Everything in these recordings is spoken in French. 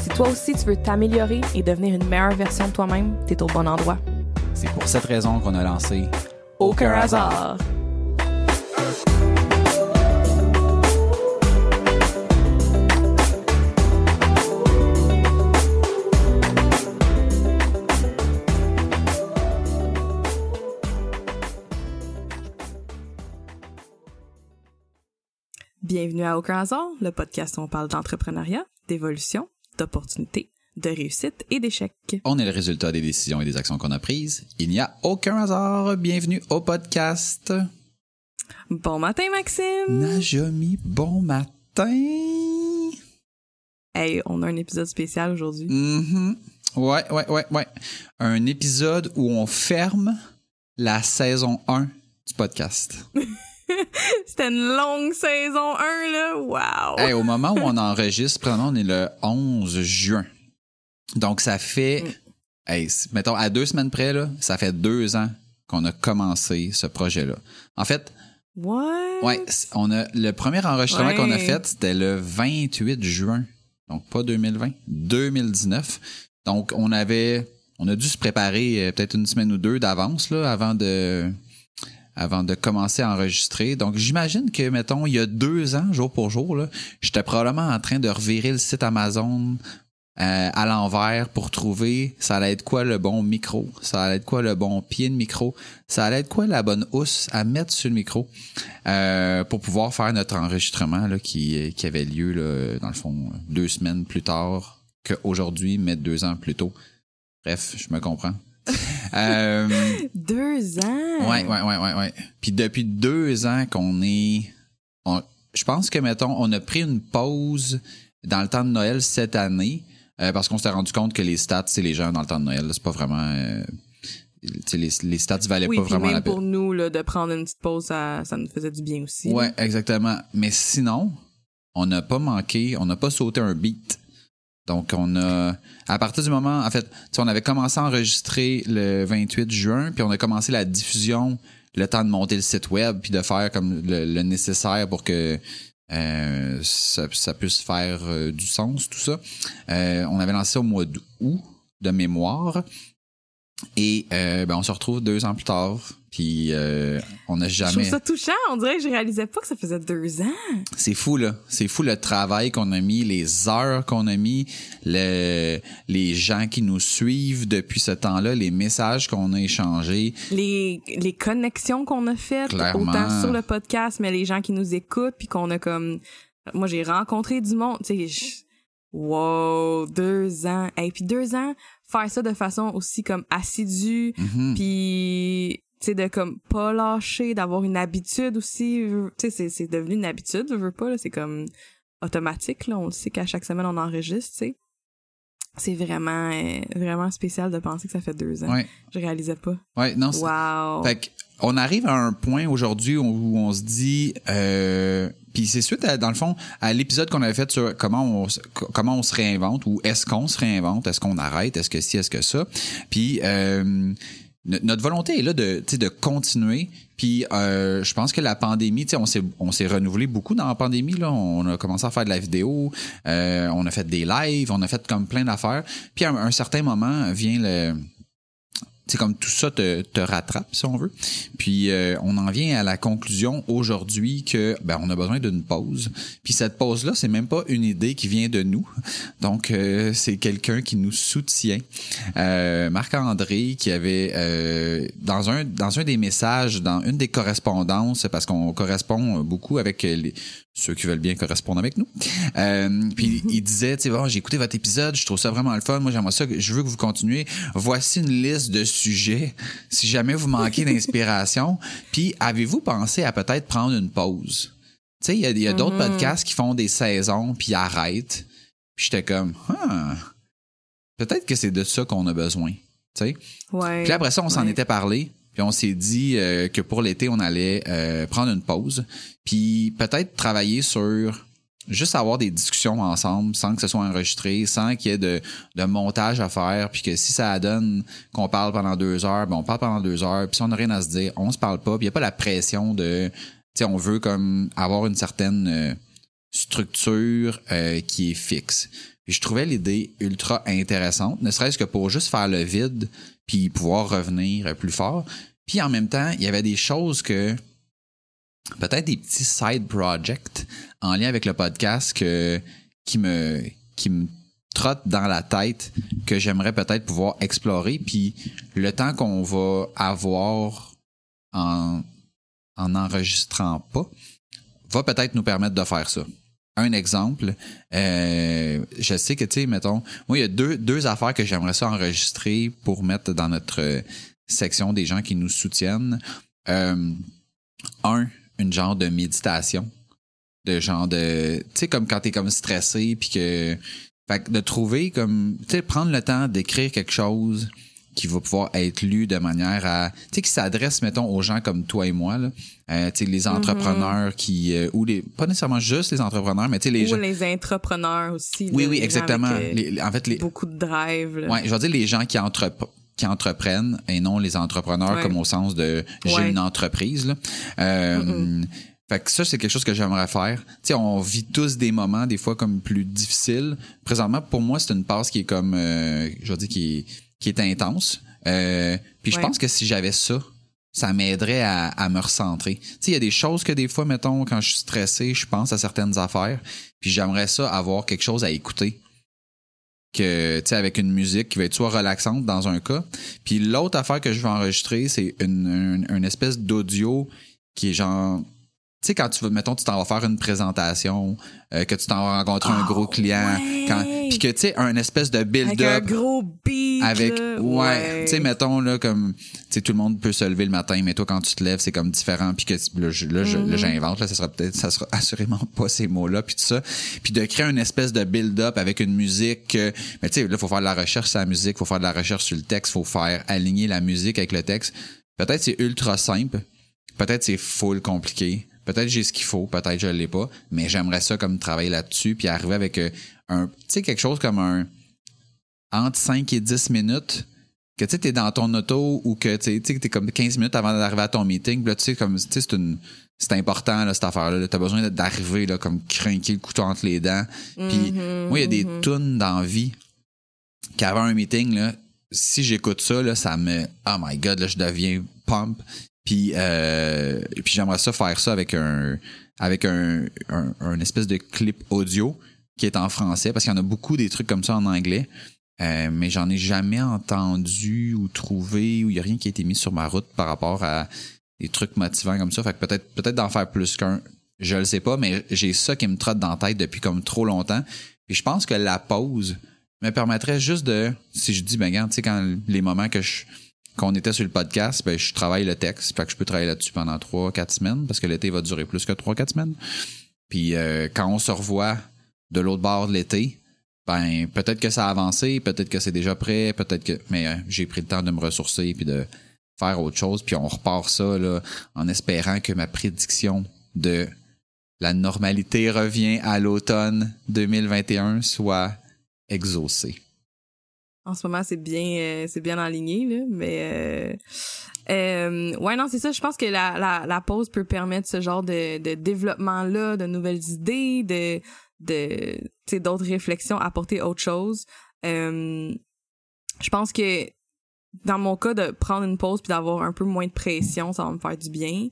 Si toi aussi tu veux t'améliorer et devenir une meilleure version de toi-même, t'es au bon endroit. C'est pour cette raison qu'on a lancé Aucun hasard. Bienvenue à Aucun hasard, le podcast où on parle d'entrepreneuriat, d'évolution, d'opportunités, de réussite et d'échecs. On est le résultat des décisions et des actions qu'on a prises. Il n'y a aucun hasard. Bienvenue au podcast. Bon matin, Maxime! Najomi, bon matin. Hey, on a un épisode spécial aujourd'hui. Mhm. Ouais, ouais, ouais, ouais. Un épisode où on ferme la saison 1 du podcast. C'était une longue saison 1, là. Wow! Hey, au moment où on enregistre, présentement, on est le 11 juin. Donc, ça fait, Mm. hey, mettons, à deux semaines près, là, ça fait deux ans qu'on a commencé ce projet-là. En fait, What? ouais, on a, le premier enregistrement Ouais. qu'on a fait, c'était le 28 juin. Donc, pas 2020, 2019. Donc, on avait, on a dû se préparer euh, peut-être une semaine ou deux d'avance, là, avant de, avant de commencer à enregistrer. Donc, j'imagine que, mettons, il y a deux ans, jour pour jour, j'étais probablement en train de revirer le site Amazon euh, à l'envers pour trouver ça allait être quoi le bon micro, ça allait être quoi le bon pied de micro, ça allait être quoi la bonne housse à mettre sur le micro euh, pour pouvoir faire notre enregistrement qui, avait lieu, dans le fond, deux semaines plus tard qu'aujourd'hui, mais deux ans plus tôt. Bref, je me comprends. euh, Deux ans? Ouais, ouais, ouais, ouais, ouais. Puis depuis deux ans qu'on est. on- je pense que, mettons, on a pris une pause dans le temps de Noël cette année euh, parce qu'on s'est rendu compte que les stats, c'est les gens dans le temps de Noël. C'est pas vraiment. euh, les, les stats valaient Oui, pas vraiment même la peine. pour nous, là, de prendre une petite pause, ça, ça nous faisait du bien aussi. là. Ouais, exactement. Mais sinon, on n'a pas manqué, on n'a pas sauté un beat. Donc, on a, à partir du moment, en fait, on avait commencé à enregistrer le 28 juin, puis on a commencé la diffusion, le temps de monter le site web, puis de faire comme le, nécessaire pour que euh, ça, puisse faire euh, du sens, tout ça. Euh, on avait lancé au mois d'août de mémoire. Et euh, ben, on se retrouve deux ans plus tard, puis euh, on n'a Je trouve jamais... ça touchant. On dirait que je réalisais pas que ça faisait deux ans. C'est fou, là. C'est fou le travail qu'on a mis, les heures qu'on a mis, le, les gens qui nous suivent depuis ce temps-là, les messages qu'on a échangés. Les, les connexions qu'on a faites, Clairement. autant sur le podcast, mais les gens qui nous écoutent, puis qu'on a comme... Moi, j'ai rencontré du monde, tu sais, je- wow, deux ans. Et puis deux ans, faire ça de façon aussi comme assidue, Mhm. puis tu sais de comme pas lâcher d'avoir une habitude aussi tu sais c'est devenu une habitude je veux pas là c'est comme automatique là. On le sait qu'à chaque semaine on enregistre tu sais. C'est vraiment euh, vraiment spécial de penser que ça fait deux ans. Ouais, je réalisais pas. Ouais, non, c'est- wow. Fait que, on arrive à un point aujourd'hui où, on se dit, euh, puis c'est suite à, dans le fond à l'épisode qu'on avait fait sur comment on comment se réinvente ou est-ce qu'on se réinvente, est-ce qu'on arrête, est-ce que si, est-ce que ça, puis euh, no- notre volonté est là de, de continuer. Puis euh, je pense que la pandémie, on s'est on s'est renouvelé beaucoup dans la pandémie là. On a commencé à faire de la vidéo, euh, on a fait des lives, on a fait comme plein d'affaires. Puis à un certain moment vient le c'est comme tout ça te, te rattrape si on veut. Puis euh, on en vient à la conclusion aujourd'hui que ben on a besoin d'une pause. Puis cette pause là, c'est même pas une idée qui vient de nous. Donc euh, c'est quelqu'un qui nous soutient. Euh, Marc-André qui avait dans un dans un des messages dans une des correspondances parce qu'on correspond beaucoup avec les ceux qui veulent bien correspondre avec nous. Puis il disait, tu sais, bon, j'ai écouté votre épisode, je trouve ça vraiment le fun. Moi, j'aimerais ça, je veux que vous continuez. Voici une liste de sujets si jamais vous manquez d'inspiration. Puis avez-vous pensé à peut-être prendre une pause? Tu sais, il y a, il y a d'autres Mhm. podcasts qui font des saisons puis arrêtent. Puis j'étais comme, ah, peut-être que c'est de ça qu'on a besoin. tu sais. Ouais. Puis après ça, on s'en Ouais. était parlé. Puis on s'est dit euh, que pour l'été, on allait euh, prendre une pause. Puis peut-être travailler sur juste avoir des discussions ensemble sans que ce soit enregistré, sans qu'il y ait de, de montage à faire. Puis que si ça donne qu'on parle pendant deux heures, ben on parle pendant deux heures. Puis si on n'a rien à se dire, on se parle pas. Puis il n'y a pas la pression de... Tu on veut comme avoir une certaine euh, structure euh, qui est fixe. Puis je trouvais l'idée ultra intéressante, ne serait-ce que pour juste faire le vide puis pouvoir revenir plus fort. Puis en même temps, il y avait des choses que peut-être des petits side projects en lien avec le podcast que qui me qui me trottent dans la tête que j'aimerais peut-être pouvoir explorer puis le temps qu'on va avoir en en enregistrant pas va peut-être nous permettre de faire ça. Un exemple, euh, je sais que, tu sais, mettons, moi, il y a deux, deux affaires que j'aimerais ça enregistrer pour mettre dans notre section des gens qui nous soutiennent. Euh, un, une genre de méditation. De genre de. Tu sais, comme quand t'es comme stressé, puis que. Fait que de trouver comme. Tu sais, prendre le temps d'écrire quelque chose qui va pouvoir être lu de manière à. Tu sais, qui s'adresse, mettons, aux gens comme toi et moi, là. Euh, tu sais, les entrepreneurs qui. euh, ou les. Pas nécessairement juste les entrepreneurs, mais tu sais, les Ou gens. les entrepreneurs aussi. Oui, là, oui, exactement. avec, euh, Les- en fait, les, Beaucoup de drive. là. Ouais, je veux dire les gens qui entrep- qui entreprennent et non les entrepreneurs Ouais. comme au sens de j'ai Ouais. une entreprise là. Euh, Fait que ça c'est quelque chose que j'aimerais faire. Tu sais, on vit tous des moments des fois comme plus difficiles. Présentement pour moi c'est une passe qui est comme euh, je veux dire qui est qui est intense. Euh, puis je Ouais. pense que si j'avais ça ça m'aiderait à, à me recentrer. Tu sais, il y a des choses que des fois, mettons, quand je suis stressé, je pense à certaines affaires, puis j'aimerais ça avoir quelque chose à écouter que tu avec une musique qui va être soit relaxante dans un cas. Puis l'autre affaire que je vais enregistrer c'est une, une, une espèce d'audio qui est genre tu sais quand tu vas mettons tu t'en vas faire une présentation euh, que tu t'en vas rencontrer un Ah, gros client ouais. quand puis que tu sais un espèce de Avec build un gros beat. avec ouais, tu sais mettons là comme tu sais tout le monde peut se lever le matin mais toi quand tu te lèves c'est comme différent puis que là je- là, je- Mm-hmm. là, j'invente là ça sera peut-être ça sera assurément pas ces mots là puis tout ça puis de créer une espèce de build up avec une musique euh, mais tu sais là faut faire de la recherche sur la musique faut faire de la recherche sur le texte faut faire aligner la musique avec le texte peut-être c'est ultra simple peut-être c'est full compliqué peut-être j'ai ce qu'il faut peut-être je l'ai pas mais j'aimerais ça comme travailler là-dessus puis arriver avec euh, un tu sais quelque chose comme un entre 5 et 10 minutes que tu sais, t'es dans ton auto ou que tu sais, t'es comme 15 minutes avant d'arriver à ton meeting. Puis là, tu sais, comme, tu sais, c'est une, c'est important, là, cette affaire-là. là. T'as besoin d'arriver, là, comme crinquer le couteau entre les dents. Puis, Mhm, moi, il y a des mhm. tunes dans la vie qu'avant un meeting, là, si j'écoute ça, là, ça me, oh my god, là, je deviens pump. Puis, euh, puis j'aimerais ça faire ça avec un, avec un, un, un espèce de clip audio qui est en français parce qu'il y en a beaucoup des trucs comme ça en anglais. Euh, mais j'en ai jamais entendu ou trouvé ou il y a rien qui a été mis sur ma route par rapport à des trucs motivants comme ça. Fait que peut-être peut-être d'en faire plus qu'un. Je le sais pas, mais j'ai ça qui me trotte dans la tête depuis comme trop longtemps. Puis je pense que la pause me permettrait juste de si je dis ben regarde, tu sais quand les moments que je qu'on était sur le podcast, ben je travaille le texte, fait que je peux travailler là-dessus pendant trois, quatre semaines parce que l'été va durer plus que trois, quatre semaines. Puis euh, quand on se revoit de l'autre bord de l'été, ben peut-être que ça a avancé, peut-être que c'est déjà prêt, peut-être que mais euh, j'ai pris le temps de me ressourcer puis de faire autre chose puis on repart ça là en espérant que ma prédiction de la normalité revient à l'automne 2021 soit exaucée. En ce moment, c'est bien, euh, c'est bien aligné, là, mais euh, euh, ouais, non, c'est ça. Je pense que la, la, la pause peut permettre ce genre de, de développement-là, de nouvelles idées, de, de, tu d'autres réflexions, apporter autre chose. Euh, je pense que dans mon cas, de prendre une pause puis d'avoir un peu moins de pression, ça va me faire du bien.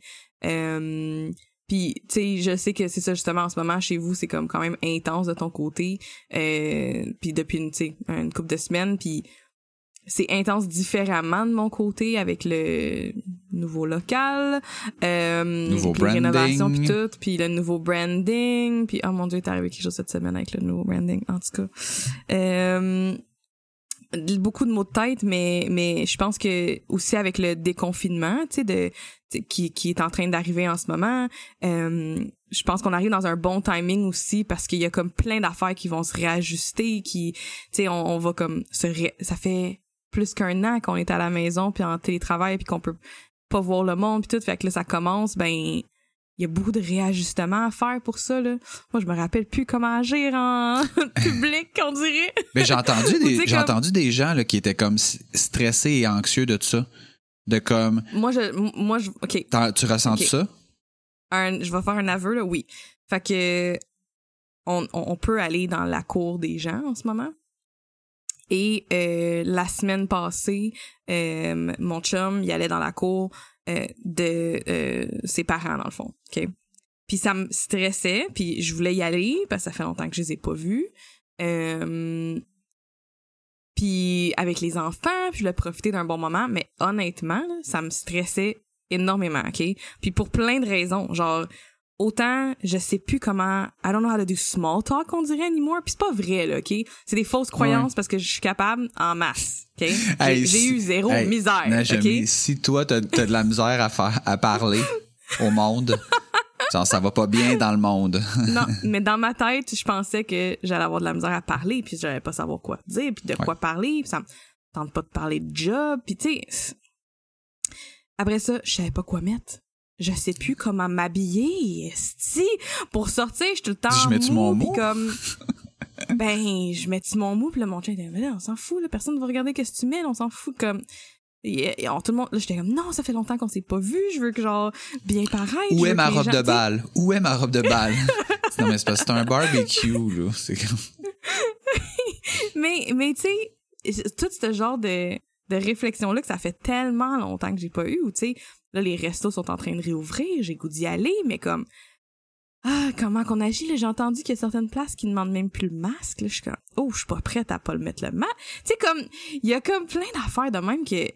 Puis, tu sais, je sais que c'est ça justement en ce moment chez vous, c'est comme quand même intense de ton côté. Euh, puis depuis une, tu sais, une couple de semaines, puis c'est intense différemment de mon côté avec le nouveau local, euh, Nouveau puis les rénovations branding. puis tout, puis le nouveau branding, puis oh mon dieu, est arrivé quelque chose cette semaine avec le nouveau branding en tout cas. Euh, beaucoup de mots de tête mais mais je pense que aussi avec le déconfinement tu sais de tu sais, qui qui est en train d'arriver en ce moment euh, je pense qu'on arrive dans un bon timing aussi parce qu'il y a comme plein d'affaires qui vont se réajuster qui tu sais on, on va comme se ré- ça fait plus qu'un an qu'on est à la maison puis en télétravail puis qu'on peut pas voir le monde puis tout. Fait que là ça commence ben il y a beaucoup de réajustements à faire pour ça là. Moi je me rappelle plus comment agir en public on dirait. Mais j'ai entendu des j'ai comme- entendu des gens là, qui étaient comme stressés et anxieux de tout ça. De comme Moi je moi je OK, tu ressens Ok. ça? Un, je vais faire un aveu là, oui. Fait que on, on, on peut aller dans la cour des gens en ce moment. Et euh, la semaine passée, euh, mon chum, il allait dans la cour euh, de euh, ses parents, dans le fond. Puis ça me stressait, puis je voulais y aller, parce que ça fait longtemps que je les ai pas vus. Euh, puis avec les enfants, puis je voulais profiter d'un bon moment, mais honnêtement, ça me stressait énormément, OK? Puis pour plein de raisons, genre autant je sais plus comment I don't know how to do small talk on dirait anymore, puis c'est pas vrai là, OK? C'est des fausses croyances parce que je suis capable en masse, OK? J'ai Hey, j'ai si- eu zéro hey, misère, OK? si toi t'as as de la misère à faire à parler au monde, genre ça va pas bien dans le monde. non, mais dans ma tête, je pensais que j'allais avoir de la misère à parler, puis j'allais pas savoir quoi dire, puis de quoi parler, puis ça me tente pas de parler de job, puis tu sais. Après ça, je savais pas quoi mettre. Je sais plus comment m'habiller, esti. Pour sortir, je suis tout le temps Je mou, puis comme ben, je mets-tu mon mou, puis là, mon chien était, là, on s'en fout, là, personne ne va regarder qu'est-ce que tu mets, là, on s'en fout, comme... Et, et on- tout le monde, là, j'étais comme, non, ça fait longtemps qu'on s'est pas vu, je veux que, genre, bien je Où est ma robe gens- de tu balle? Où est ma robe de balle? non, mais c'est parce que c'est un barbecue, là. C'est comme... Mais, mais tu sais, tout ce genre de, de réflexion-là que ça fait tellement longtemps que j'ai pas eu, ou tu sais, là, les restos sont en train de réouvrir, j'ai goût d'y aller, mais comme, ah, comment qu'on agit, là, j'ai entendu qu'il y a certaines places qui demandent même plus le masque, là, je suis comme, oh, je suis pas prête à pas le mettre le masque. Tu sais, comme, il y a comme plein d'affaires de même que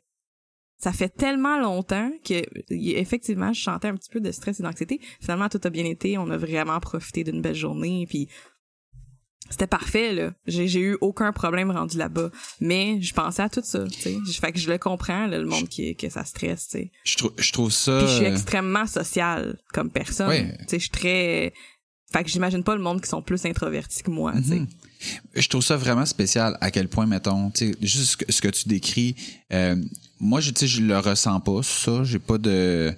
ça fait tellement longtemps que, effectivement, je sentais un petit peu de stress et d'anxiété. Finalement, tout a bien été, on a vraiment profité d'une belle journée, puis c'était parfait là. J'ai eu aucun problème rendu là-bas, mais je pensais à tout ça, tu sais. Fait que je le comprends là, le monde qui que ça stresse, tu sais. Je, trou- je trouve ça... Puis je suis euh, extrêmement sociale comme personne. Ouais. Tu sais, je suis très fait que j'imagine pas le monde qui sont plus introvertis que moi, tu sais. Mhm. Je trouve ça vraiment spécial à quel point, mettons, tu sais, juste ce que, ce que tu décris, euh, moi, je, tu sais, je le ressens pas, ça. J'ai pas de.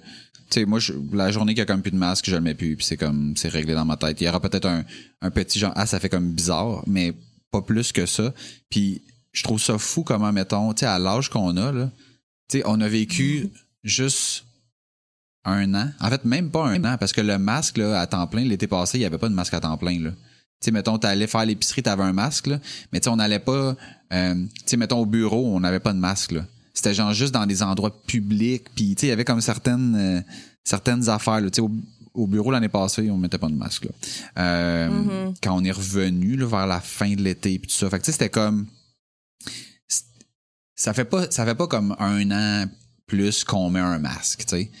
Sais, moi, la journée qu'il y a comme plus de masque, je le mets plus, puis c'est comme, c'est réglé dans ma tête. Il y aura peut-être un, un petit genre, ah, ça fait comme bizarre, mais pas plus que ça. Puis je trouve ça fou comment, mettons, à l'âge qu'on a, là, on a vécu juste un an. En fait, même pas un an, parce que le masque, à temps plein, l'été passé, il y avait pas de masque à temps plein, là. Tu sais, mettons, t'allais faire l'épicerie, t'avais un masque, là. Mais tu sais, on n'allait pas, euh, mettons, au bureau, on n'avait pas de masque. C'était genre juste dans des endroits publics, puis tu sais, il y avait comme certaines, euh, certaines affaires. Tu sais, au, au bureau l'année passée, on mettait pas de masque, là. Euh, Mhm. Quand on est revenu, là, vers la fin de l'été, puis tout ça. Fait que tu sais, c'était comme, ça fait pas, ça fait pas comme un an plus qu'on met un masque, tu sais.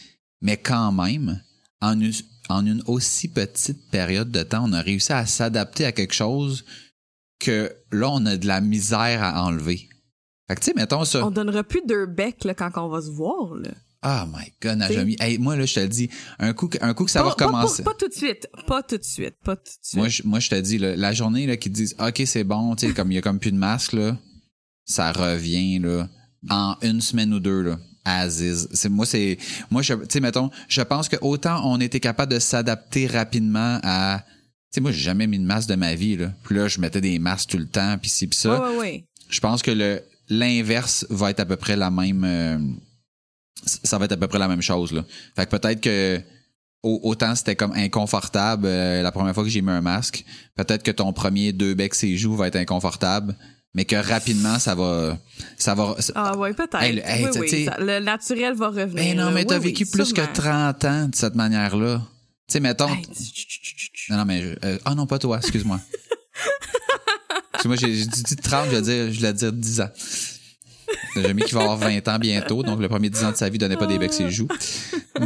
Mais quand même, en une, en une aussi petite période de temps, on a réussi à s'adapter à quelque chose que là, on a de la misère à enlever. Fait que, tu sais, mettons ça. On donnera plus deux becs là, quand on va se voir. Là. Oh my god, Najami. Hey, moi, là, je te le dis, un coup, que- un coup que ça pas, va pas- recommencer. Pas, pas tout de suite. Pas tout de suite. Pas tout de suite. Moi, je, moi, je te dis, là, la journée là, qu'ils disent OK, c'est bon, tu sais, comme il y a comme plus de masque, là, ça revient là, en une semaine ou deux. Là. Aziz. C'est, moi, c'est. Moi, je, tu sais, mettons, je pense que autant on était capable de s'adapter rapidement à. Tu sais, moi, j'ai jamais mis de masque de ma vie, là. Puis là, je mettais des masques tout le temps, puis ci, puis ça. Ouais, ouais, ouais. Je pense que le l'inverse va être à peu près la même. euh, ça va être à peu près la même chose, là. Fait que peut-être que au- autant c'était comme inconfortable euh, la première fois que j'ai mis un masque, peut-être que ton premier deux becs ses joues va être inconfortable, mais que rapidement ça va ça va Ah ouais, peut-être. Hey, le- hey, oui, tu oui. sais- ça- le naturel va revenir. Mais non, là. mais t'as vécu plus que sûrement. 30 ans de cette manière-là. Tu sais mettons Hey. Non non mais euh, ah non pas toi, excuse-moi. excuse-moi, j'ai j'ai dit 30, je vais dire je voulais dire 10 ans. J'ai mis qu'il va avoir 20 ans bientôt, donc le premier 10 ans de sa vie donnait pas des becs ses joues.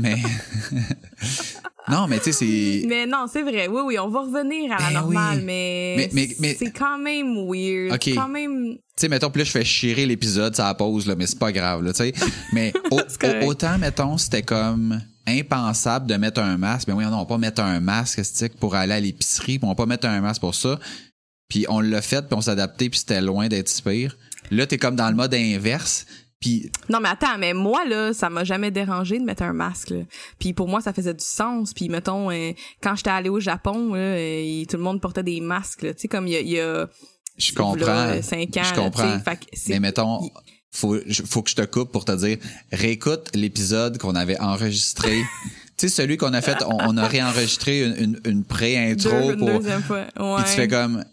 Mais Non, mais tu sais c'est Mais non, c'est vrai. Oui, oui, on va revenir à la Ben normale, oui. mais, Mais- mais- mais- c'est quand même weird. Ok. Quand même. tu sais, mettons, là, je fais chier l'épisode, ça pause, là, mais c'est pas grave, là, tu sais. Mais au- au- autant, mettons, c'était comme impensable de mettre un masque. Mais oui, non, on va pas mettre un masque, pour aller à l'épicerie, on va pas mettre un masque pour ça. Puis on l'a fait, puis on s'est adapté, puis c'était loin d'être si pire. Là, t'es comme dans le mode inverse. Puis Non, mais attends, mais moi, là, ça m'a jamais dérangé de mettre un masque, là. Puis pour moi, ça faisait du sens. Puis mettons, euh, quand j'étais allée au Japon, là, euh, tout le monde portait des masques. Tu sais, comme il y a... je comprends. ans, je comprends. Mais mettons, faut, faut que je te coupe pour te dire, réécoute l'épisode qu'on avait enregistré. tu sais, celui qu'on a fait, on, on a réenregistré une, une, une pré-intro pour. deuxième fois. Ouais. Tu fais comme,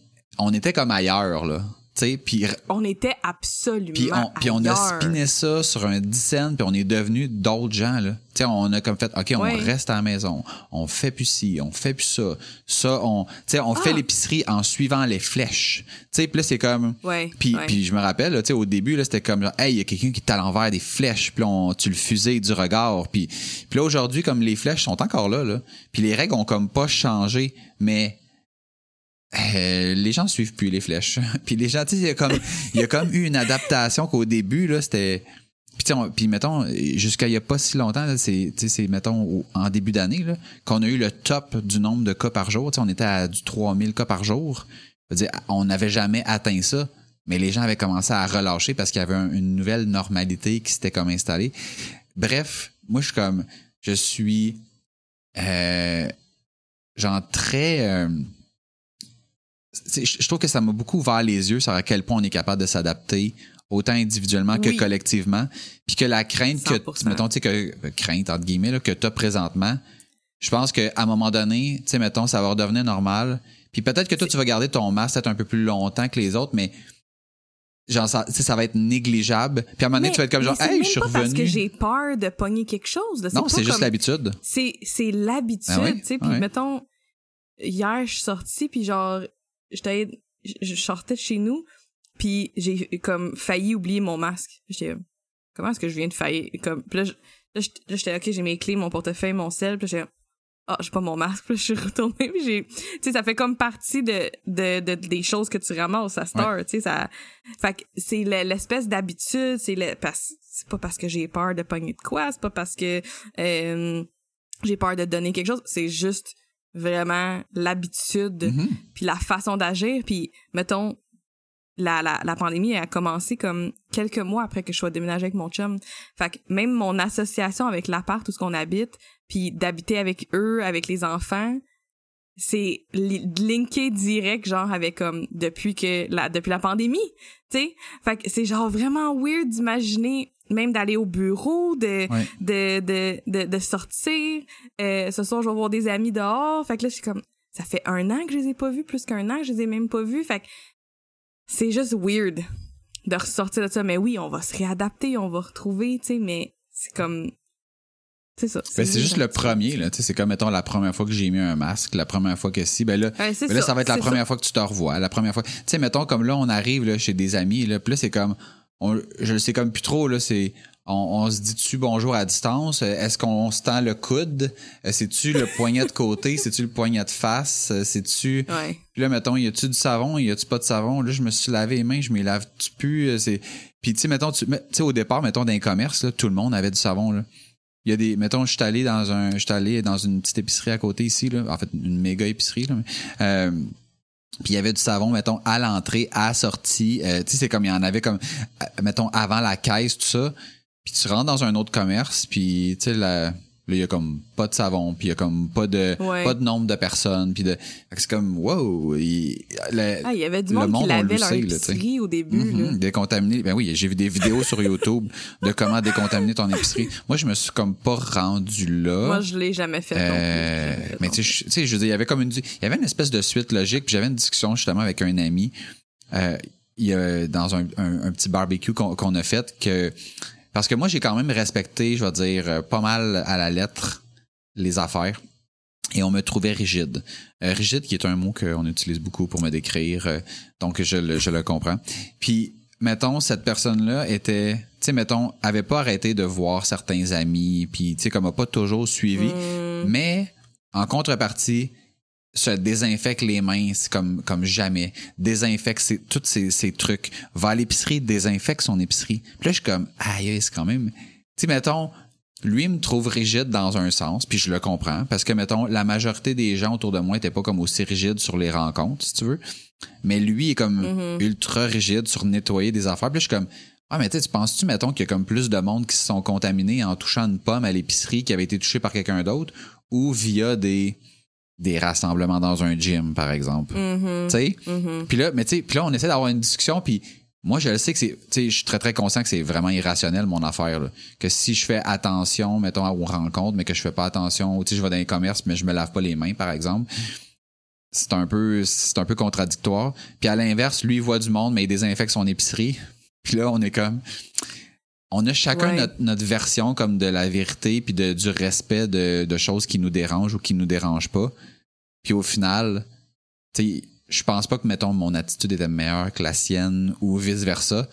on était comme ailleurs, là. Tu sais, puis On était absolument puis on, puis on a spiné ça sur un 10 cents, puis on est devenu d'autres gens, là. Tu sais, on a comme fait, OK, on reste à la maison. On fait plus ci, on fait plus ça. Ça, on, tu sais, on fait Ah. l'épicerie en suivant les flèches. Tu sais, puis là, c'est comme... Puis, je me rappelle, là, au début, là, c'était comme, genre, hey, il y a quelqu'un qui est à l'envers des flèches, puis on- tu le fusais du regard. Puis, puis là, aujourd'hui, comme les flèches sont encore là, là, puis les règles ont comme pas changé, mais euh, les gens suivent plus les flèches. puis les gens, tu sais, il y a comme, il y a comme eu une adaptation qu'au début, là, c'était. Puis, on- puis mettons, jusqu'à il y a pas si longtemps, c'est, mettons, en début d'année, qu'on a eu le top du nombre de cas par jour. Tu sais, on était à du 3000 cas par jour. On n'avait jamais atteint ça, mais les gens avaient commencé à relâcher parce qu'il y avait un- une nouvelle normalité qui s'était comme installée. Bref, moi, je suis comme, je suis, euh, euh, je trouve que ça m'a beaucoup ouvert les yeux sur à quel point on est capable de s'adapter autant individuellement que collectivement puis que la crainte que 100%. mettons tu sais que euh, crainte entre guillemets là, que tu as présentement je pense qu'à un moment donné tu sais mettons ça va redevenir normal puis peut-être que toi tu vas garder ton masque peut-être un peu plus longtemps que les autres mais genre ça ça va être négligeable puis à un moment donné tu vas être comme genre hey je suis pas parce que revenu j'ai peur de pogner quelque chose. là. non c'est juste comme- l'habitude c'est c'est l'habitude Ah oui? tu sais puis mettons hier je suis sortie puis genre j'étais je sortais de chez nous puis j'ai comme failli oublier mon masque. J'étais comme, comment est-ce que je viens de faillir? Comme puis là là, j'étais- ok j'ai mes clés mon portefeuille mon sel puis j'étais ah j'ai pas mon masque puis là, je suis retournée puis j'ai tu sais ça fait comme partie de, de, de des choses que tu ramasses à Star tu sais ça fait que c'est le- l'espèce d'habitude c'est le parce c'est pas parce que j'ai peur de pogner de quoi c'est pas parce que euh, j'ai peur de donner quelque chose c'est juste vraiment l'habitude Mhm. puis la façon d'agir puis mettons la, la, la pandémie a commencé comme quelques mois après que je sois déménagée avec mon chum. Fait que même mon association avec l'appart où ce qu'on habite, puis d'habiter avec eux, avec les enfants, c'est li- linké direct genre avec comme depuis que la depuis la pandémie, tu sais. Fait que c'est genre vraiment weird d'imaginer même d'aller au bureau, de Ouais. de, de, de, de sortir. Euh, ce soir, je vais voir des amis dehors. Fait que là, je suis comme, ça fait un an que je les ai pas vus, plus qu'un an que je les ai même pas vus. Fait que c'est juste weird de ressortir de ça. Mais oui, on va se réadapter, on va retrouver, tu sais, mais c'est comme... C'est ça. Ben, c'est juste le premier là c'est comme mettons la première fois que j'ai mis un masque la première fois que si ben là Mais là, ça, va être la première fois que tu te revois. La première fois. Tu sais, mettons, comme là, on arrive là, chez des amis, là, puis là, c'est comme. On, je le sais comme plus trop, là, c'est. On, on se dit dessus bonjour à distance. Euh, Est-ce qu'on se tend le coude? Euh, C'est-tu le poignet de côté? C'est-tu le poignet de face? Euh, C'est-tu. Ouais. Puis là, mettons, y a-tu du savon? Y a-tu pas de savon? Là, je me suis lavé les mains, je m'y lave-tu plus? Puis, tu sais, mettons, tu sais, au départ, mettons, dans les commerces, là, tout le monde avait du savon, là. Il y a des, mettons, je suis allé dans un, je suis allé dans une petite épicerie à côté ici, là. En fait, une méga épicerie, là. euh, puis il y avait du savon, mettons, à l'entrée, à la sortie. Euh, tu sais, c'est comme il y en avait comme, euh, mettons, avant la caisse, tout ça. Puis tu rentres dans un autre commerce, puis tu sais, la- là, il y a comme pas de savon, puis il y a comme pas de, Ouais. pas de nombre de personnes, puis de, c'est comme, wow, il- le- Ah, il y avait du Le monde, monde, qui lavait le leur épicerie au début. Mhm, décontaminé. Ben oui, j'ai vu des vidéos sur YouTube de comment décontaminer ton épicerie. Moi, je me suis comme pas rendu là. Moi, je l'ai jamais fait. non plus. Euh, mais tu sais, je- veux dire, il y avait comme une, il y avait une espèce de suite logique. Puis j'avais une discussion justement avec un ami. Euh, il y a dans un, un- un petit barbecue qu'on qu'on a fait que parce que moi j'ai quand même respecté, je vais dire euh, pas mal à la lettre les affaires. Et on me trouvait rigide. Euh, rigide, qui est un mot qu'on utilise beaucoup pour me décrire, euh, donc je le, je le comprends. Puis, mettons, cette personne-là était, tu sais, mettons, avait pas arrêté de voir certains amis, puis, tu sais, comme a pas toujours suivi. Hum, Mais en contrepartie, se désinfecte les mains comme comme jamais. Désinfecte ses- tous ces, ces trucs. Va à l'épicerie, désinfecte son épicerie. Puis là, je suis comme, aïe, c'est quand même. Tu sais, mettons, lui me trouve rigide dans un sens, puis je le comprends, parce que, mettons, la majorité des gens autour de moi étaient pas comme aussi rigides sur les rencontres, si tu veux. Mais lui est comme Mhm. ultra rigide sur nettoyer des affaires. Puis là, je suis comme, ah, mais tu sais, tu penses-tu, mettons, qu'il y a comme plus de monde qui se sont contaminés en touchant une pomme à l'épicerie qui avait été touchée par quelqu'un d'autre ou via des, des rassemblements dans un gym, par exemple? Mhm. Tu sais? Mhm. Puis là, mais tu sais, puis là, on essaie d'avoir une discussion, puis moi, je le sais que c'est, tu sais, je suis très, très conscient que c'est vraiment irrationnel, mon affaire, là. Que si je fais attention, mettons, aux rencontres, mais que je fais pas attention, ou tu sais, je vais dans les commerces, mais je me lave pas les mains, par exemple. C'est un peu, c'est un peu contradictoire. Puis à l'inverse, lui, il voit du monde, mais il désinfecte son épicerie. Puis là, on est comme, on a chacun Ouais. notre, notre version comme de la vérité puis de, du respect de, de choses qui nous dérangent ou qui nous dérangent pas. Puis au final, tu sais, je pense pas que, mettons, mon attitude était meilleure que la sienne ou vice-versa.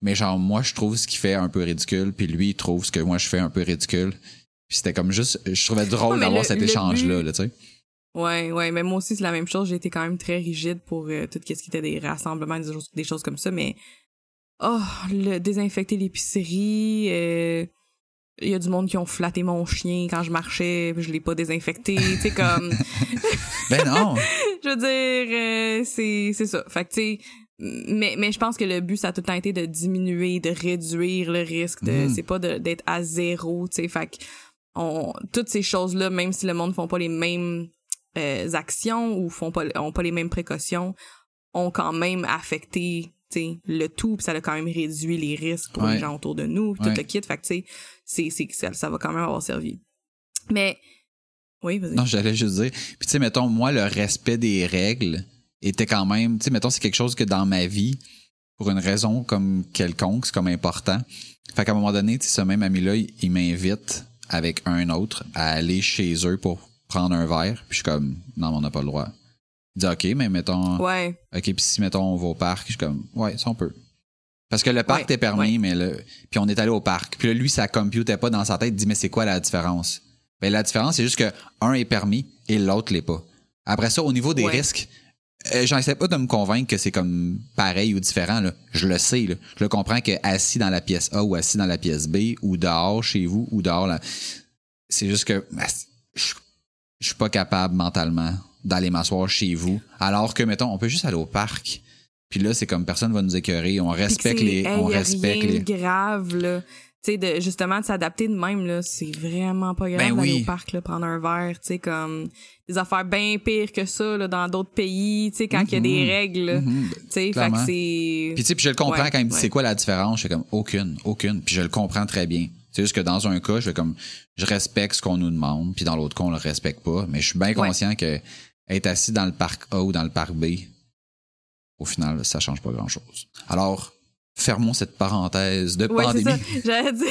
Mais genre, moi, je trouve ce qu'il fait un peu ridicule, puis lui, il trouve ce que moi, je fais un peu ridicule. Puis c'était comme juste, je trouvais drôle Ouais, d'avoir cet échange-là, là, tu sais. Ouais, ouais, mais moi aussi, c'est la même chose. J'ai été quand même très rigide pour euh, tout ce qui était des rassemblements, des choses, des choses comme ça, mais oh, le désinfecter l'épicerie, euh, il y a du monde qui ont flatté mon chien quand je marchais, je l'ai pas désinfecté, tu sais comme Ben non! je veux dire euh, c'est c'est ça. Fait que tu sais mais mais je pense que le but ça a tout le temps été de diminuer, de réduire le risque de Mhm. c'est pas de- d'être à zéro, tu sais fait que on toutes ces choses-là même si le monde font pas les mêmes euh, actions ou font pas ont pas les mêmes précautions, ont quand même affecté tu sais, le tout puis ça a quand même réduit les risques pour Ouais. les gens autour de nous, Ouais. tout le kit fait que tu sais c'est c'est ça, ça va quand même avoir servi. Mais oui, vas-y. Non, j'allais juste dire. Puis tu sais, mettons, moi, le respect des règles était quand même, tu sais, mettons, c'est quelque chose que dans ma vie, pour une raison comme quelconque, c'est comme important. Fait qu'à un moment donné, tu sais, ce même ami-là, il, il m'invite avec un autre à aller chez eux pour prendre un verre. Puis je suis comme, non, mais on n'a pas le droit. Il dit, OK, mais mettons, Ouais. OK, puis si, mettons, on va au parc, je suis comme, ouais, ça, on peut. Parce que le parc Ouais, permis, ouais. mais le, puis on est allé au parc. Puis là, lui, ça computait pas dans sa tête, il dit, mais c'est quoi la différence? Ben, la différence, c'est juste que un est permis et l'autre l'est pas. Après ça, au niveau des Ouais. risques, euh, j'en essaie pas de me convaincre que c'est comme pareil ou différent, là. Je le sais, là. Je le comprends que assis dans la pièce A ou assis dans la pièce B ou dehors chez vous ou dehors, là. C'est juste que, ben, je, je suis pas capable mentalement d'aller m'asseoir chez vous. Alors que, mettons, on peut juste aller au parc. Puis là, c'est comme personne va nous écœurer. On respecte les, hey, on y a respecte rien les. grave là. Tu sais de justement de s'adapter de même là, c'est vraiment pas grave Ben d'aller oui. au parc là, prendre un verre, tu sais comme des affaires bien pires que ça là dans d'autres pays, tu sais quand il y a des Mhm. règles. Mhm. tu sais fait que c'est Puis tu sais, puis je le comprends Ouais, quand il me dit ouais. c'est quoi la différence, je fais comme aucune, aucune. Puis je le comprends très bien. C'est juste que dans un cas, je fais comme je respecte ce qu'on nous demande, puis dans l'autre cas, on le respecte pas. Mais je suis bien Ouais. conscient que être assis dans le parc A ou dans le parc B, au final, ça change pas grand chose. Alors, fermons cette parenthèse de pandémie. J'allais dire,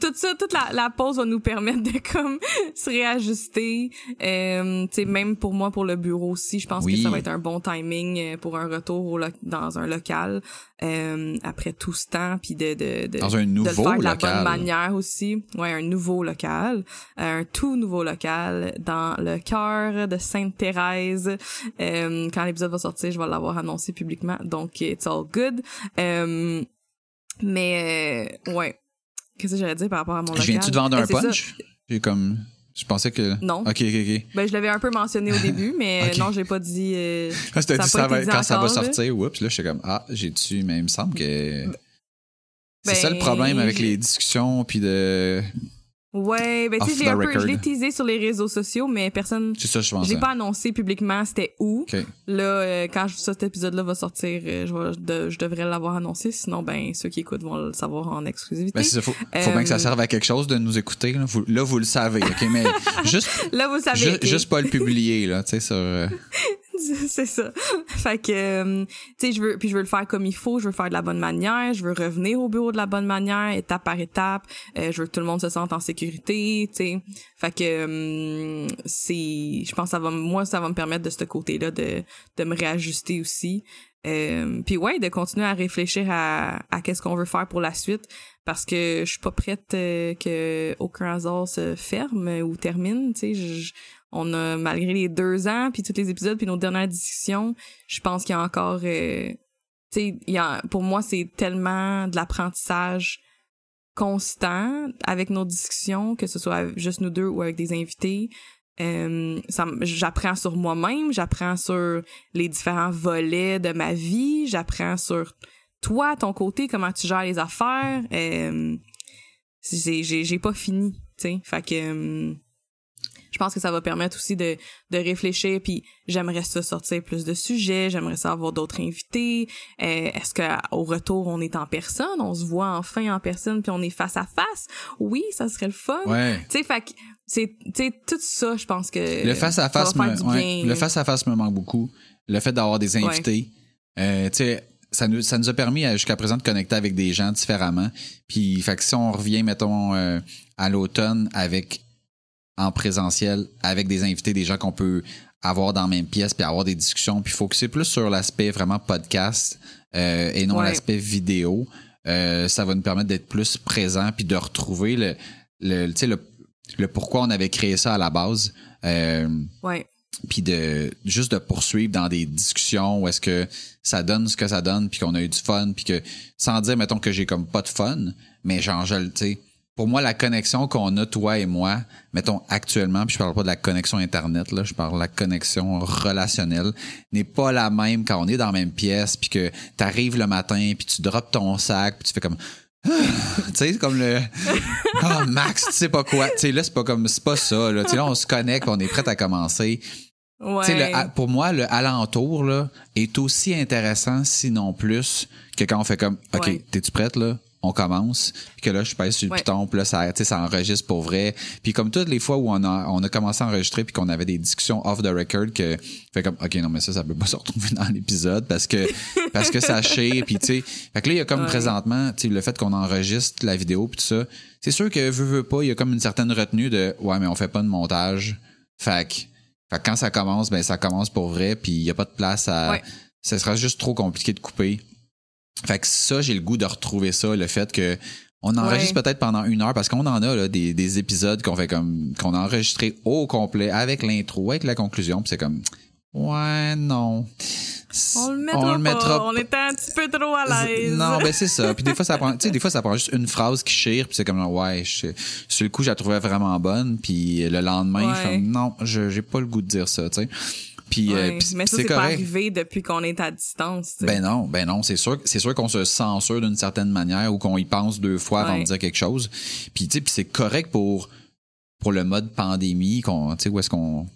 tout ça, toute la, la pause va nous permettre de comme se réajuster. Euh, tu sais, même pour moi, pour le bureau aussi, je pense Oui. que ça va être un bon timing euh, pour un retour au dans un local euh, après tout ce temps, puis de, de, de Dans un de le nouveau faire de la local. bonne manière aussi. Ouais, un nouveau local, un tout nouveau local dans le cœur de Sainte-Thérèse. Euh, quand l'épisode va sortir, je vais l'avoir annoncé publiquement, donc it's all good. Euh, mais euh, ouais, qu'est-ce que j'allais dire par rapport à mon Je local? viens-tu de vendre Eh, un c'est punch? J'ai comme. Je pensais que. Non. Ok, ok, ok. Ben je l'avais un peu mentionné au début, mais Ok. non, j'ai pas dit. euh, Quand tu t'as Ça a dit pas ça été va- dit quand ça va sortir, oups, là, j'étais comme, ah, j'ai-tu, mais il me semble que. C'est Ben, ça le problème avec les discussions, puis de. Ouais, ben tu sais, peu, je l'ai teasé sur les réseaux sociaux, mais personne. C'est ça, je pensais. l'ai pas annoncé publiquement, c'était où. Là, euh, quand cet épisode-là va sortir, euh, je, vais- de- je devrais l'avoir annoncé, sinon ben ceux qui écoutent vont le savoir en exclusivité. Ben, ça, faut, faut bien que ça Euh, serve à quelque chose de nous écouter. Là, vous, là, vous le savez, OK? Mais juste, Là, vous savez. ju- juste pas le publier, là, tu sais, sur... c'est ça. Fait que, euh, tu sais, je veux, puis je veux le faire comme il faut, je veux faire de la bonne manière, je veux revenir au bureau de la bonne manière, étape par étape. Euh, je veux que tout le monde se sente en sécurité, tu sais. Fait que, euh, c'est, je pense que ça va, moi, ça va me permettre de ce côté-là de, de me réajuster aussi. Euh, puis ouais, de continuer à réfléchir à, à qu'est-ce qu'on veut faire pour la suite parce que je suis pas prête euh, que aucun hasard se ferme ou termine, tu sais. On a malgré les deux ans puis tous les épisodes puis nos dernières discussions je pense qu'il y a encore euh, tu sais pour moi c'est tellement de l'apprentissage constant avec nos discussions que ce soit juste nous deux ou avec des invités Euh, j'apprends sur moi-même, j'apprends sur les différents volets de ma vie, j'apprends sur toi, ton côté, comment tu gères les affaires. Euh, j'ai pas fini, tu sais. Fait que euh, je pense que ça va permettre aussi de, de réfléchir puis j'aimerais ça sortir plus de sujets j'aimerais ça avoir d'autres invités Euh, est-ce que au retour on est en personne? On se voit enfin en personne puis on est face à face? Oui ça serait le fun Ouais. tu sais fait que c'est tout ça je pense que Le face à face ça va me, ouais, le face à face me manque beaucoup. Le fait d'avoir des invités, euh, tu sais, ça nous ça nous a permis jusqu'à présent de connecter avec des gens différemment. Puis, fait que si on revient mettons euh, à l'automne avec en présentiel avec des invités, des gens qu'on peut avoir dans la même pièce puis avoir des discussions puis focuser plus sur l'aspect vraiment podcast euh, et non Ouais. l'aspect vidéo. Euh, ça va nous permettre d'être plus présent puis de retrouver le, le le, le pourquoi on avait créé ça à la base. Euh, ouais puis de juste de poursuivre dans des discussions où est-ce que ça donne ce que ça donne puis qu'on a eu du fun puis que sans dire mettons que j'ai comme pas de fun mais genre je le tu sais pour moi la connexion qu'on a toi et moi mettons actuellement puis je parle pas de la connexion internet là je parle de la connexion relationnelle n'est pas la même quand on est dans la même pièce puis que t'arrives le matin puis tu drops ton sac puis tu fais comme tu sais c'est comme le oh Max tu sais pas quoi tu sais là c'est pas comme c'est pas ça là tu sais là on se connecte on est prêt à commencer ouais tu sais, le pour moi, le alentour là, est aussi intéressant, sinon plus, que quand on fait comme OK, Ouais. t'es-tu prête là? On commence. Puis que là, je pèse sur le Ouais. piton, puis là, ça, ça enregistre pour vrai. Puis comme toutes les fois où on a, on a commencé à enregistrer, puis qu'on avait des discussions off the record, que fait comme OK, non, mais ça, ça peut pas se retrouver dans l'épisode parce que parce que ça chire. Puis tu sais, fait que là, il y a comme Ouais. présentement, tu sais, le fait qu'on enregistre la vidéo, puis tout ça, c'est sûr que veut, veut pas, il y a comme une certaine retenue de ouais, mais on fait pas de montage. Fait que fait que quand ça commence, ben ça commence pour vrai, puis il y a pas de place à. Ouais. Ça sera juste trop compliqué de couper. Fait que ça, j'ai le goût de retrouver ça, le fait que on enregistre Ouais. peut-être pendant une heure parce qu'on en a là, des, des épisodes qu'on fait comme qu'on a enregistré au complet avec l'intro, avec la conclusion, puis c'est comme ouais non. on le mettra, mettra pas. on était un petit peu trop à l'aise non, ben c'est ça. Puis des fois ça prend, tu sais, des fois ça prend juste une phrase qui chire, puis c'est comme ouais, je, sur le coup je la trouvais vraiment bonne, puis le lendemain, je fais non, j'ai pas le goût de dire ça, tu sais. Puis, euh, Ouais. puis- mais ça c'est pas arrivé depuis qu'on est à distance. Ben non, ben non, c'est sûr, c'est sûr qu'on se censure d'une certaine manière ou qu'on y pense deux fois avant Ouais. de dire quelque chose. Puis tu sais, puis c'est correct pour pour le mode pandémie qu'on, tu sais, où est-ce qu'on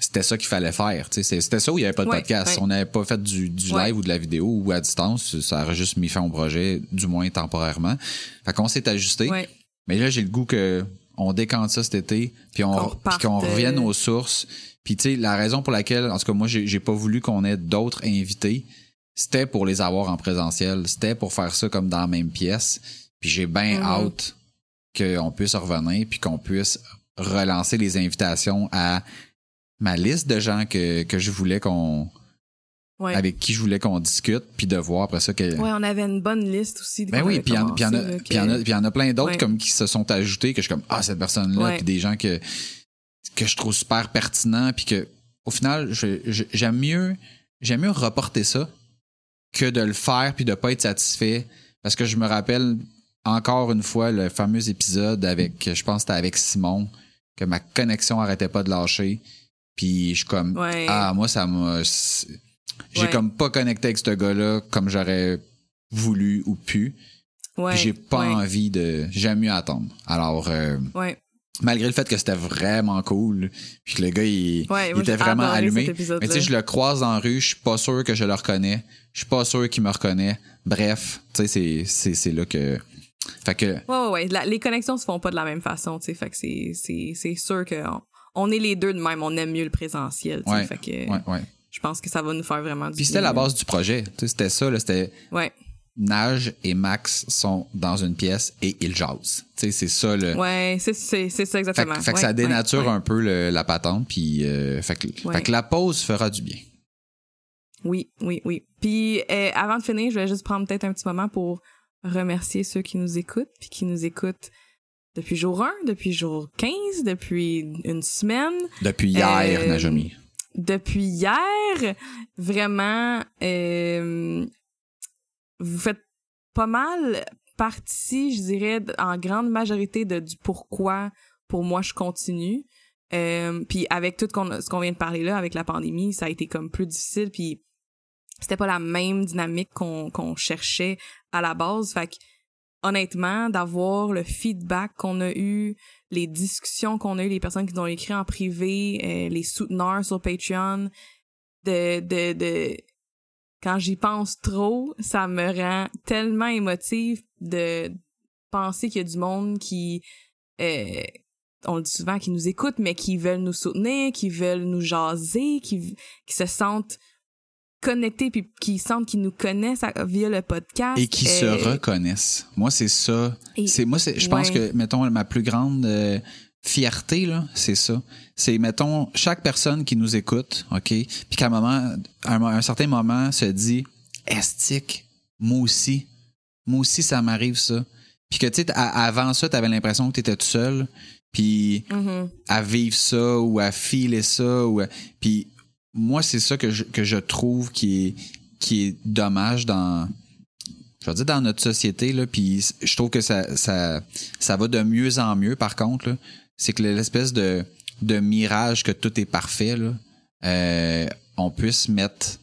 c'était ça qu'il fallait faire. C'était ça où il n'y avait pas de Ouais, podcast. ouais. On n'avait pas fait du, du Ouais. live ou de la vidéo ou à distance. Ça aurait juste mis fin au projet, du moins temporairement. Fait qu'on s'est ajusté. Mais là, j'ai le goût que on décante ça cet été, puis on, Qu'on qu'on euh, revienne aux sources. Puis tu sais, la raison pour laquelle, en tout cas moi, j'ai pas voulu qu'on ait d'autres invités, c'était pour les avoir en présentiel. C'était pour faire ça comme dans la même pièce. Puis j'ai bien Mhm. hâte qu'on puisse revenir, puis qu'on puisse relancer les invitations à ma liste de gens que, que je voulais qu'on ouais avec qui je voulais qu'on discute, puis de voir après ça que ouais on avait une bonne liste aussi ben qu'on oui, puis il y y en a- y y en plein d'autres Ouais. comme qui se sont ajoutés que je suis comme ah cette personne là puis des gens que que je trouve super pertinents puis que au final j'aime mieux j'aime mieux reporter ça que de le faire puis de pas être satisfait parce que je me rappelle encore une fois le fameux épisode avec je pense que c'était avec Simon que ma connexion arrêtait pas de lâcher puis je suis comme Ouais. ah moi ça m'a j'ai Ouais. comme pas connecté avec ce gars-là comme j'aurais voulu ou pu ouais puis j'ai pas ouais, envie de. J'aime mieux attendre. Alors, euh, ouais malgré le fait que c'était vraiment cool, puis que le gars, il, Ouais, il moi, était vraiment allumé. Mais tu sais, je le croise la rue, je suis pas sûr que je le reconnais. Je suis pas sûr qu'il me reconnaît. Bref, tu sais, c'est, c'est, c'est là que. Fait que. Ouais, ouais, ouais. La- les connexions se font pas de la même façon, tu sais. Fait que c'est, c'est, c'est sûr que on, on est les deux de même. On aime mieux le présentiel, tu sais. Ouais, Fait que Ouais, ouais. je pense que ça va nous faire vraiment du Puis c'était la base du projet. Tu sais, c'était ça, là. C'était Ouais, Nage et Max sont dans une pièce et ils jasent. Tu sais, c'est ça, le. ouais, c'est, ça Fait, exactement. que- fait que Ouais, ça dénature ouais, ouais. un peu le- la patente, puis euh, fait, que, fait que la pause fera du bien. Oui, oui, oui. Puis euh, avant de finir, je vais juste prendre peut-être un petit moment pour remercier ceux qui nous écoutent, puis qui nous écoutent depuis jour 1, depuis jour 15, depuis une semaine. Depuis hier, Euh, Najami. depuis hier, vraiment, euh, vous faites pas mal partie, je dirais, en grande majorité de, du pourquoi pour moi je continue. Euh, puis avec tout ce qu'on vient de parler là, avec la pandémie, ça a été comme plus difficile. Puis c'était pas la même dynamique qu'on cherchait à la base. Fait que honnêtement, d'avoir le feedback qu'on a eu, les discussions qu'on a eu, les personnes qui nous ont écrit en privé, euh, les souteneurs sur Patreon, de, de, de quand j'y pense trop, ça me rend tellement émotive de penser qu'il y a du monde qui euh, on le dit souvent qui nous écoute mais qui veulent nous soutenir, qui veulent nous jaser, qui qui se sentent connectés puis qui sentent qu'ils nous connaissent via le podcast et qui se euh, reconnaissent. Moi c'est ça. C'est moi je pense que mettons ma plus grande euh, fierté là, c'est ça. C'est mettons chaque personne qui nous écoute, OK, puis qu'à un moment à un, certain moment se dit estique, moi aussi. Moi aussi ça m'arrive ça. Puis que tu sais avant ça tu avais l'impression que tu étais tout seul puis mm-hmm. à vivre ça ou à filer ça ou puis moi, c'est ça que je, que je trouve qui est, qui est dommage dans, je veux dire, dans notre société, là, puis je trouve que ça, ça, ça va de mieux en mieux, par contre, c'est que l'espèce de, de mirage que tout est parfait, là, euh, on puisse mettre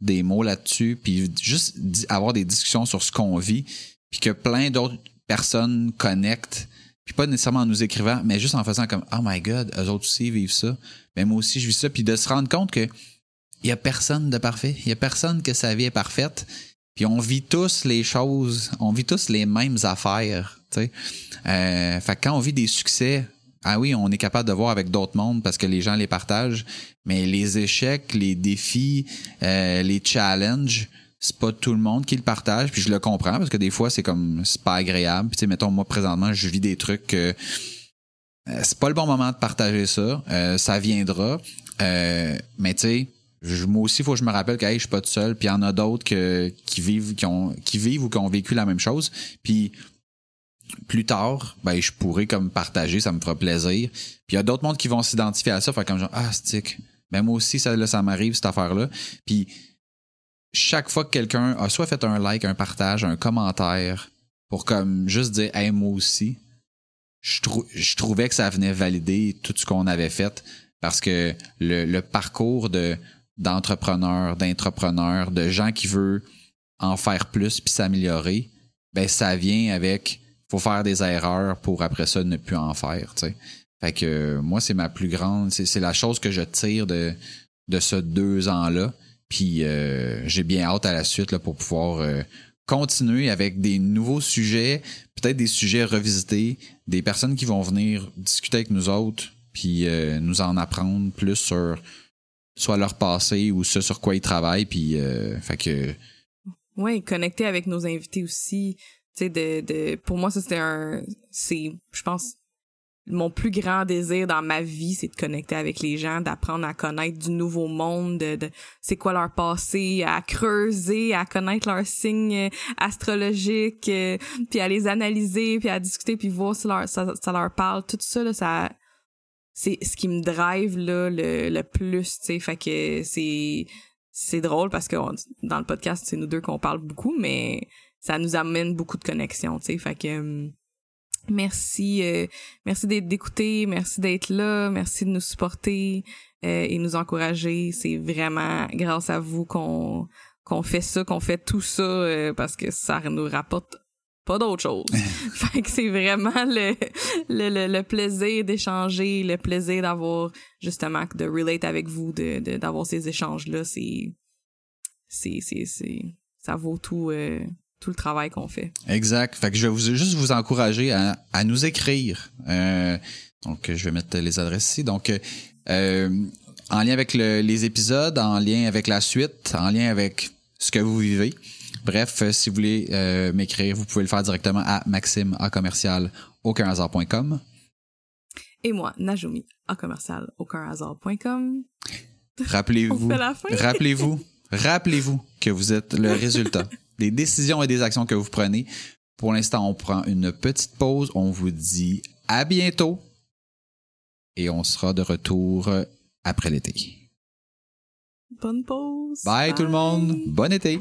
des mots là-dessus, puis juste avoir des discussions sur ce qu'on vit, puis que plein d'autres personnes connectent, puis pas nécessairement en nous écrivant, mais juste en faisant comme « Oh my God, eux autres aussi vivent ça » mais moi aussi je vis ça puis de se rendre compte que il y a personne de parfait, il y a personne que sa vie est parfaite. Puis on vit tous les choses, on vit tous les mêmes affaires, tu sais. Euh, fait que quand on vit des succès, ah oui, on est capable de voir avec d'autres mondes parce que les gens les partagent, mais les échecs, les défis, euh, les challenges, c'est pas tout le monde qui le partage, puis je le comprends parce que des fois c'est comme c'est pas agréable. Puis mettons moi présentement, je vis des trucs que euh, c'est pas le bon moment de partager ça. Euh, ça viendra. Euh, mais tu sais, moi aussi, il faut que je me rappelle que je suis pas tout seul. Puis il y en a d'autres qui vivent, qui ont, qui vivent ou qui ont vécu la même chose. Puis plus tard, ben je pourrais comme partager, ça me fera plaisir. Puis il y a d'autres mondes qui vont s'identifier à ça, faire comme genre ah stick. Ben moi aussi ça ça m'arrive cette affaire là. Puis chaque fois que quelqu'un a soit fait un like, un partage, un commentaire pour comme juste dire hey moi aussi, je, trouvais que ça venait valider tout ce qu'on avait fait parce que le, parcours de d'entrepreneurs, d'intrapreneurs, de gens qui veulent en faire plus puis s'améliorer, ben ça vient avec faut faire des erreurs pour après ça ne plus en faire, tu sais. Fait que moi c'est ma plus grande, c'est la chose que je tire de de ce deux ans là. Puis euh, j'ai bien hâte à la suite là, pour pouvoir euh, continuer avec des nouveaux sujets, peut-être des sujets revisités, des personnes qui vont venir discuter avec nous autres, puis euh, nous en apprendre plus sur soit leur passé ou ce sur quoi ils travaillent, puis euh, fait que oui, connecter avec nos invités aussi, tu sais de, de pour moi ça c'était un c'est je pense mon plus grand désir dans ma vie, c'est de connecter avec les gens, d'apprendre à connaître du nouveau monde, de, c'est quoi leur passé, à creuser, à connaître leurs signes astrologiques, euh, puis à les analyser, puis à discuter, puis voir si leur, ça, leur parle. Tout ça, là, ça, c'est ce qui me drive là le, le plus, tu sais. Fait que c'est c'est drôle parce que dans le podcast, c'est nous deux qu'on parle beaucoup, mais ça nous amène beaucoup de connexions, tu sais. Fait que hum, Merci, euh, merci d'écouter, merci d'être là, merci de nous supporter euh, et nous encourager. C'est vraiment grâce à vous qu'on qu'on fait ça, qu'on fait tout ça euh, parce que ça nous rapporte pas d'autre chose. fait que c'est vraiment le, le, le, plaisir d'échanger, le plaisir d'avoir justement de relate avec vous, de d'avoir ces échanges là, c'est c'est c'est ça vaut tout tout le travail qu'on fait. Exact. Fait que je vais vous, juste vous encourager à, à nous écrire. Euh, donc, je vais mettre les adresses ici. Donc, euh, en lien avec le, les épisodes, en lien avec la suite, en lien avec ce que vous vivez. Bref, euh, si vous voulez euh, m'écrire, vous pouvez le faire directement à maxime à commercial Et moi, Najumi à commercial Rappelez-vous, rappelez-vous, rappelez-vous que vous êtes le résultat des décisions et des actions que vous prenez. Pour l'instant, on prend une petite pause. On vous dit à bientôt et on sera de retour après l'été. Bonne pause. Bye, tout le monde. Bon été.